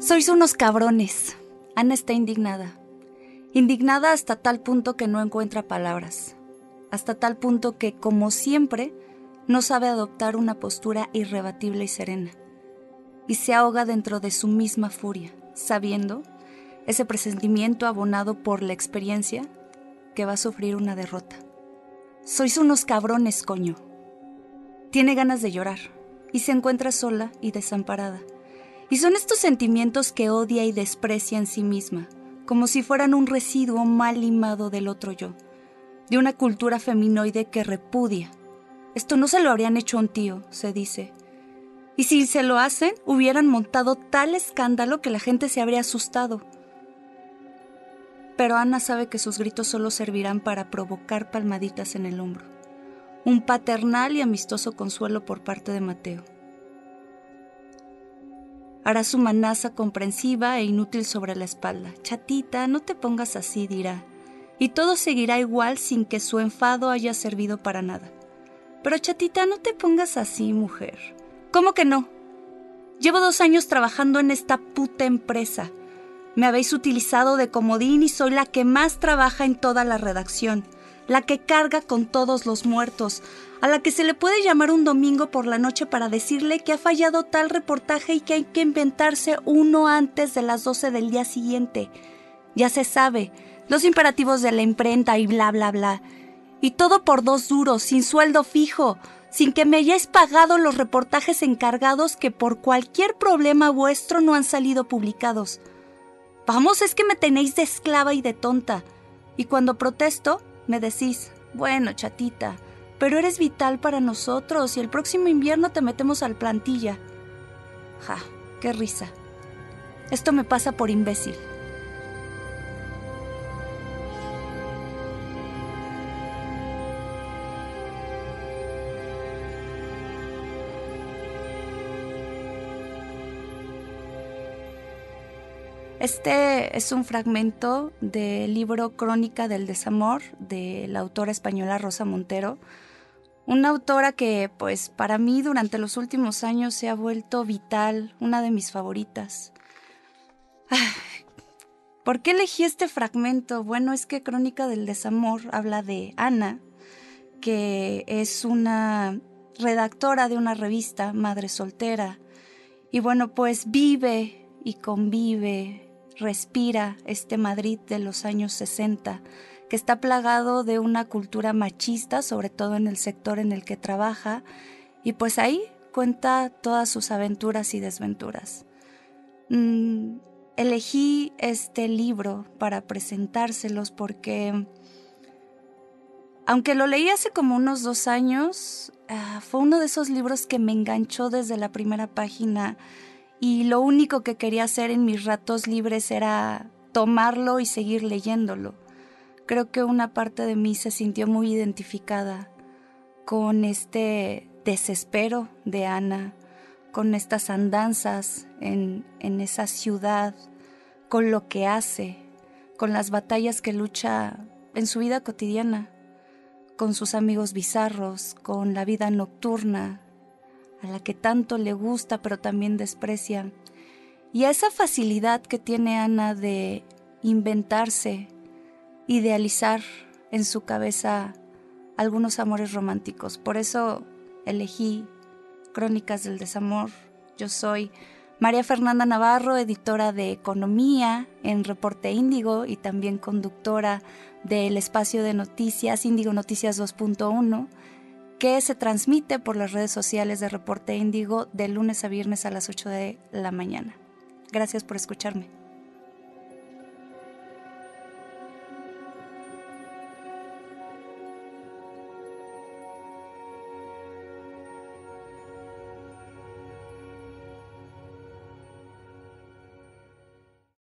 Sois unos cabrones. Ana está indignada. Indignada hasta tal punto que no encuentra palabras. Hasta tal punto que, como siempre, no sabe adoptar una postura irrebatible y serena. Y se ahoga dentro de su misma furia, sabiendo, ese presentimiento abonado por la experiencia, que va a sufrir una derrota. Sois unos cabrones, coño. Tiene ganas de llorar y se encuentra sola y desamparada. Y son estos sentimientos que odia y desprecia en sí misma, como si fueran un residuo mal limado del otro yo, de una cultura feminoide que repudia. Esto no se lo habrían hecho a un tío, se dice. Y si se lo hacen, hubieran montado tal escándalo que la gente se habría asustado. Pero Ana sabe que sus gritos solo servirán para provocar palmaditas en el hombro. Un paternal y amistoso consuelo por parte de Mateo hará su manaza comprensiva e inútil sobre la espalda. Chatita, no te pongas así, dirá. Y todo seguirá igual sin que su enfado haya servido para nada. Pero chatita, no te pongas así, mujer. ¿Cómo que no? Llevo dos años trabajando en esta puta empresa. Me habéis utilizado de comodín y soy la que más trabaja en toda la redacción, la que carga con todos los muertos, a la que se le puede llamar un domingo por la noche para decirle que ha fallado tal reportaje y que hay que inventarse uno antes de las 12 del día siguiente. Ya se sabe, los imperativos de la imprenta y bla, bla, bla. Y todo por dos duros, sin sueldo fijo, sin que me hayáis pagado los reportajes encargados que por cualquier problema vuestro no han salido publicados. Vamos, es que me tenéis de esclava y de tonta. Y cuando protesto, me decís, bueno, chatita, pero eres vital para nosotros y el próximo invierno te metemos al plantilla. Ja, qué risa. Esto me pasa por imbécil. Este es un fragmento del libro Crónica del Desamor de la autora española Rosa Montero, una autora que, pues, para mí durante los últimos años se ha vuelto vital, una de mis favoritas. ¿Por qué elegí este fragmento? Bueno, es que Crónica del Desamor habla de Ana, que es una redactora de una revista, madre soltera, y bueno, pues vive y convive, respira este Madrid de los años 60 que está plagado de una cultura machista, sobre todo en el sector en el que trabaja, y pues ahí cuenta todas sus aventuras y desventuras. Mm, elegí este libro para presentárselos porque, aunque lo leí hace como unos dos años, ah, fue uno de esos libros que me enganchó desde la primera página y lo único que quería hacer en mis ratos libres era tomarlo y seguir leyéndolo. Creo que una parte de mí se sintió muy identificada con este desespero de Ana, con estas andanzas en, esa ciudad, con lo que hace, con las batallas que lucha en su vida cotidiana, con sus amigos bizarros, con la vida nocturna, a la que tanto le gusta pero también desprecia, y a esa facilidad que tiene Ana de inventarse idealizar en su cabeza algunos amores románticos. Por eso elegí Crónicas del Desamor. Yo soy María Fernanda Navarro, editora de Economía en Reporte Índigo y también conductora del espacio de noticias Índigo Noticias 2.1, que se transmite por las redes sociales de Reporte Índigo de lunes a viernes a las 8 de la mañana. Gracias por escucharme.